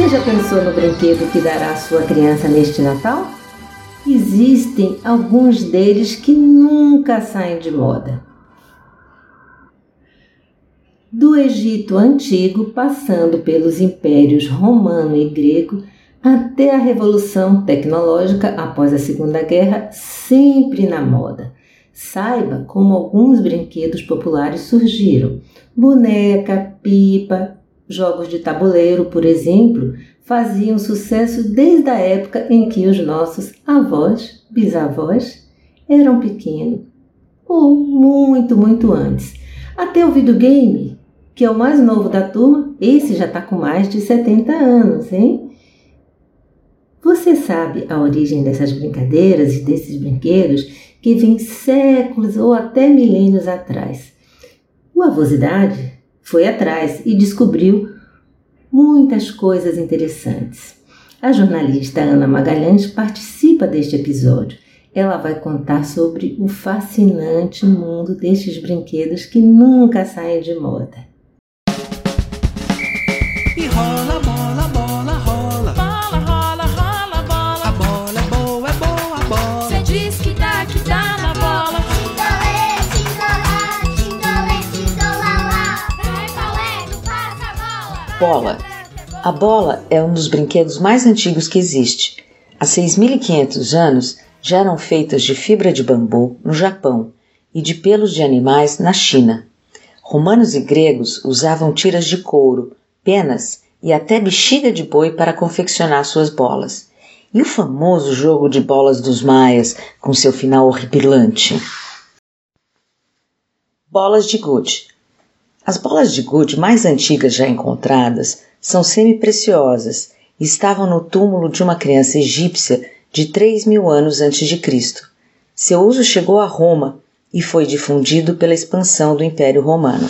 Você já pensou no brinquedo que dará à sua criança neste Natal? Existem alguns deles que nunca saem de moda. Do Egito antigo, passando pelos impérios romano e grego, até a revolução tecnológica após a Segunda Guerra, sempre na moda. Saiba como alguns brinquedos populares surgiram: boneca, pipa, Jogos de tabuleiro, por exemplo, faziam sucesso desde a época em que os nossos avós, bisavós, eram pequenos, ou muito, muito antes. Até o videogame, que é o mais novo da turma, esse já está com mais de 70 anos, hein? Você sabe a origem dessas brincadeiras e desses brinquedos que vem séculos ou até milênios atrás. O Avosidade foi atrás e descobriu muitas coisas interessantes. A jornalista Ana Magalhães participa deste episódio. Ela vai contar sobre o fascinante mundo destes brinquedos que nunca saem de moda. E rola, bola. A bola é um dos brinquedos mais antigos que existe. Há 6.500 anos já eram feitas de fibra de bambu no Japão e de pelos de animais na China. Romanos e gregos usavam tiras de couro, penas e até bexiga de boi para confeccionar suas bolas. E o famoso jogo de bolas dos maias, com seu final horripilante. Bolas de gude. As bolas de gude mais antigas já encontradas são semi-preciosas e estavam no túmulo de uma criança egípcia de 3 mil anos antes de Cristo. Seu uso chegou a Roma e foi difundido pela expansão do Império Romano.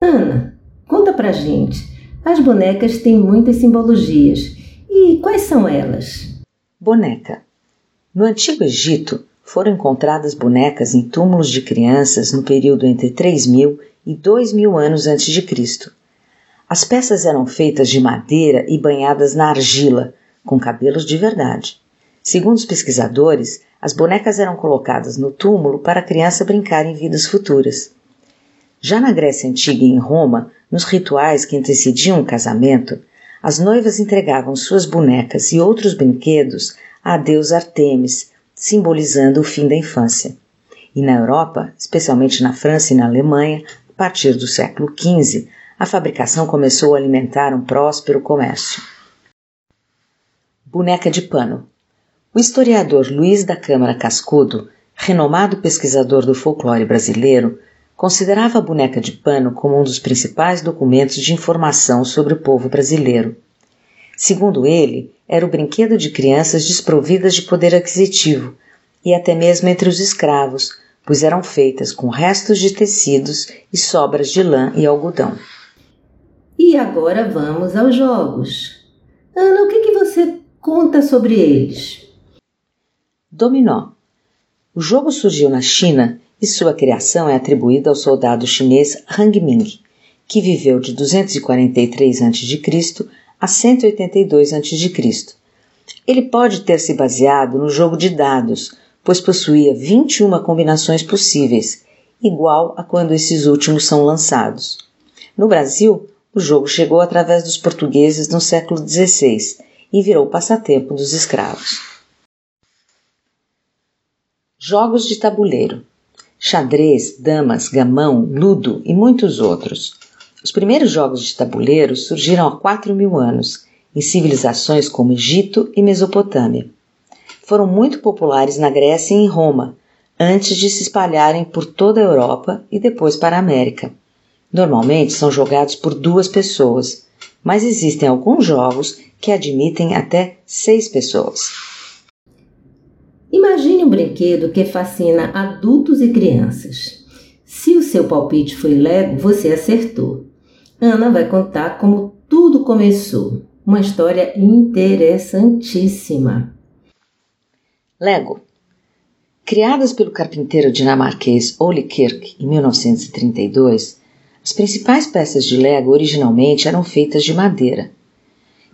Ana, conta pra gente. As bonecas têm muitas simbologias. E quais são elas? Boneca. No Antigo Egito, foram encontradas bonecas em túmulos de crianças no período entre 3 mil e 2 mil anos antes de Cristo. As peças eram feitas de madeira e banhadas na argila, com cabelos de verdade. Segundo os pesquisadores, as bonecas eram colocadas no túmulo para a criança brincar em vidas futuras. Já na Grécia Antiga e em Roma, nos rituais que antecediam o casamento, as noivas entregavam suas bonecas e outros brinquedos à deusa Artemis, simbolizando o fim da infância. E na Europa, especialmente na França e na Alemanha, a partir do século XV, a fabricação começou a alimentar um próspero comércio. Boneca de pano. O historiador Luiz da Câmara Cascudo, renomado pesquisador do folclore brasileiro, considerava a boneca de pano como um dos principais documentos de informação sobre o povo brasileiro. Segundo ele, era o brinquedo de crianças desprovidas de poder aquisitivo e até mesmo entre os escravos, pois eram feitas com restos de tecidos e sobras de lã e algodão. E agora vamos aos jogos. Ana, o que, que você conta sobre eles? Dominó. O jogo surgiu na China e sua criação é atribuída ao soldado chinês Hang Ming, que viveu de 243 a.C. a 182 a.C. Ele pode ter se baseado no jogo de dados, pois possuía 21 combinações possíveis, igual a quando esses últimos são lançados. No Brasil, o jogo chegou através dos portugueses no século XVI e virou passatempo dos escravos. Jogos de tabuleiro: xadrez, damas, gamão, ludo e muitos outros. Os primeiros jogos de tabuleiro surgiram há 4 mil anos em civilizações como Egito e Mesopotâmia. Foram muito populares na Grécia e em Roma, antes de se espalharem por toda a Europa e depois para a América. Normalmente são jogados por duas pessoas, mas existem alguns jogos que admitem até seis pessoas. Imagine um brinquedo que fascina adultos e crianças. Se o seu palpite foi Lego, você acertou. Ana vai contar como tudo começou. Uma história interessantíssima. Lego. Criadas pelo carpinteiro dinamarquês Ole Kirk em 1932, as principais peças de Lego originalmente eram feitas de madeira.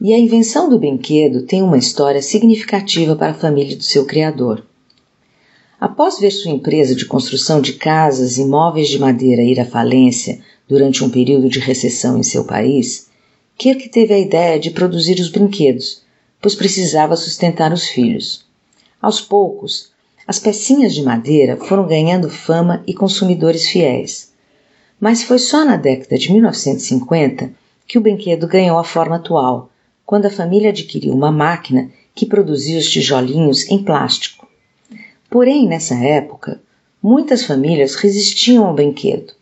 E a invenção do brinquedo tem uma história significativa para a família do seu criador. Após ver sua empresa de construção de casas e móveis de madeira ir à falência durante um período de recessão em seu país, Kirk teve a ideia de produzir os brinquedos, pois precisava sustentar os filhos. Aos poucos, as pecinhas de madeira foram ganhando fama e consumidores fiéis. Mas foi só na década de 1950 que o brinquedo ganhou a forma atual, quando a família adquiriu uma máquina que produzia os tijolinhos em plástico. Porém, nessa época, muitas famílias resistiam ao brinquedo.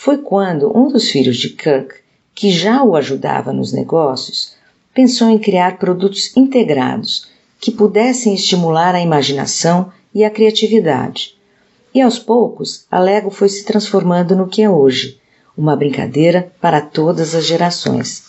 Foi quando um dos filhos de Kirk, que já o ajudava nos negócios, pensou em criar produtos integrados que pudessem estimular a imaginação e a criatividade. E aos poucos, a Lego foi se transformando no que é hoje, uma brincadeira para todas as gerações.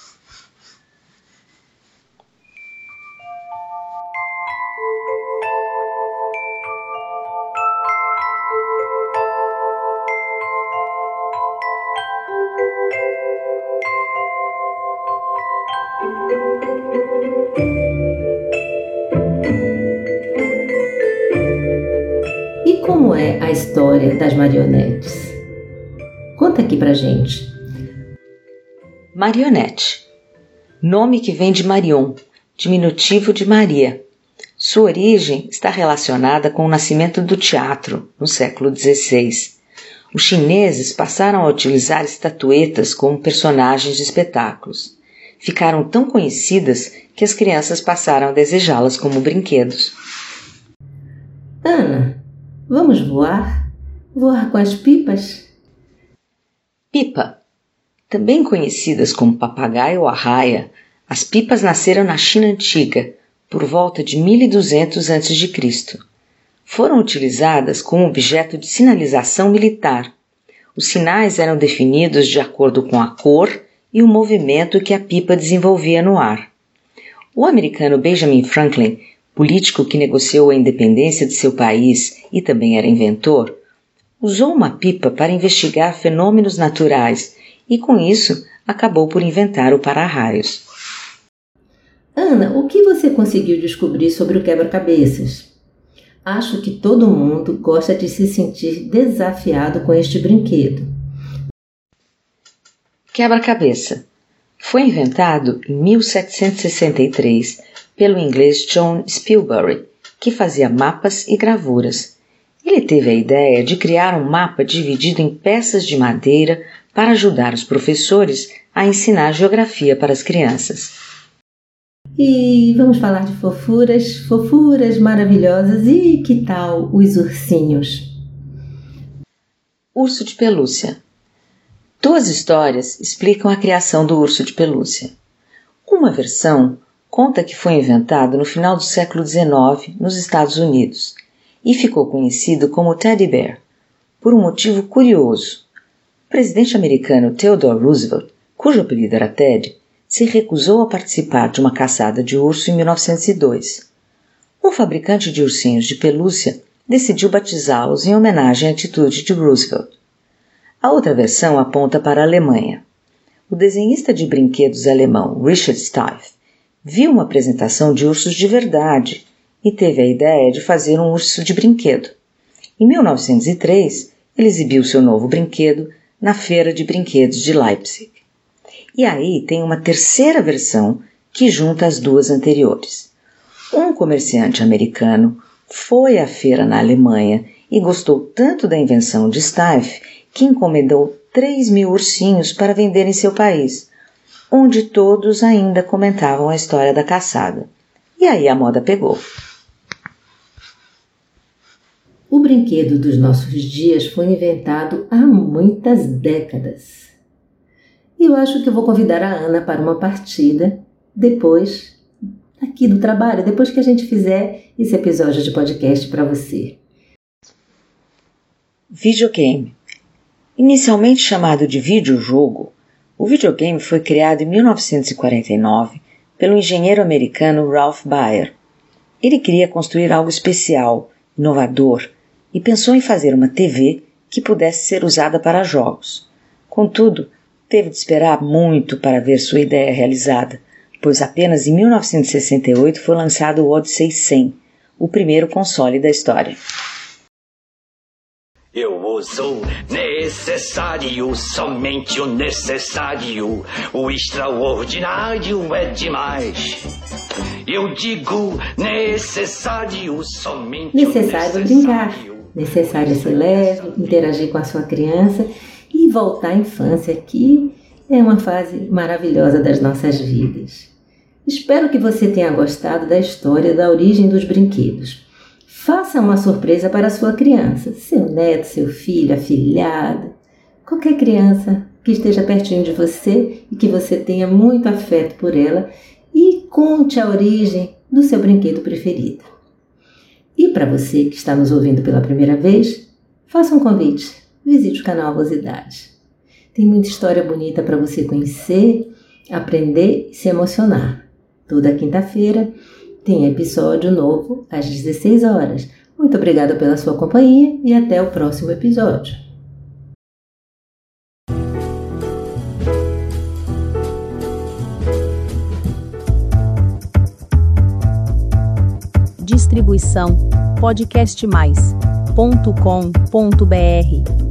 Como é a história das marionetes? Conta aqui pra gente. Marionete. Nome que vem de Marion, diminutivo de Maria. Sua origem está relacionada com o nascimento do teatro no século XVI. Os chineses passaram a utilizar estatuetas como personagens de espetáculos. Ficaram tão conhecidas que as crianças passaram a desejá-las como brinquedos. Ana, vamos voar? Voar com as pipas? Pipa. Também conhecidas como papagaio ou arraia, as pipas nasceram na China antiga, por volta de 1200 a.C. Foram utilizadas como objeto de sinalização militar. Os sinais eram definidos de acordo com a cor e o movimento que a pipa desenvolvia no ar. O americano Benjamin Franklin, político que negociou a independência de seu país e também era inventor, usou uma pipa para investigar fenômenos naturais e, com isso, acabou por inventar o para-raios. Ana, o que você conseguiu descobrir sobre o quebra-cabeças? Acho que todo mundo gosta de se sentir desafiado com este brinquedo. Quebra-cabeça. Foi inventado em 1763 pelo inglês John Spilbury, que fazia mapas e gravuras. Ele teve a ideia de criar um mapa dividido em peças de madeira para ajudar os professores a ensinar geografia para as crianças. E vamos falar de fofuras, fofuras maravilhosas e que tal os ursinhos? Urso de pelúcia. Duas histórias explicam a criação do urso de pelúcia. Uma versão conta que foi inventado no final do século XIX nos Estados Unidos e ficou conhecido como Teddy Bear, por um motivo curioso. O presidente americano Theodore Roosevelt, cujo apelido era Ted, se recusou a participar de uma caçada de urso em 1902. Um fabricante de ursinhos de pelúcia decidiu batizá-los em homenagem à atitude de Roosevelt. A outra versão aponta para a Alemanha. O desenhista de brinquedos alemão Richard Steiff viu uma apresentação de ursos de verdade e teve a ideia de fazer um urso de brinquedo. Em 1903, ele exibiu seu novo brinquedo na Feira de Brinquedos de Leipzig. E aí tem uma terceira versão que junta as duas anteriores. Um comerciante americano foi à feira na Alemanha e gostou tanto da invenção de Steiff que encomendou 3 mil ursinhos para vender em seu país. Onde todos ainda comentavam a história da caçada. E aí a moda pegou. O brinquedo dos nossos dias foi inventado há muitas décadas. E eu acho que eu vou convidar a Ana para uma partida depois aqui do trabalho, depois que a gente fizer esse episódio de podcast para você. Videogame. Inicialmente chamado de videojogo, o videogame foi criado em 1949 pelo engenheiro americano Ralph Baer. Ele queria construir algo especial, inovador, e pensou em fazer uma TV que pudesse ser usada para jogos. Contudo, teve de esperar muito para ver sua ideia realizada, pois apenas em 1968 foi lançado o Odyssey 100, o primeiro console da história. Eu uso necessário, somente o necessário. O extraordinário é demais. Eu digo necessário, somente Necessário o brincar, necessário. necessário ser leve, interagir com a sua criança e voltar à infância, que é uma fase maravilhosa das nossas vidas. Espero que você tenha gostado da história da origem dos brinquedos. Faça uma surpresa para sua criança, seu neto, seu filho, afilhado, qualquer criança que esteja pertinho de você e que você tenha muito afeto por ela e conte a origem do seu brinquedo preferido. E para você que está nos ouvindo pela primeira vez, faça um convite, visite o canal Avosidade. Tem muita história bonita para você conhecer, aprender e se emocionar. Toda quinta-feira tem episódio novo às 16 horas. Muito obrigada pela sua companhia e até o próximo episódio. Distribuição podcastmais.com.br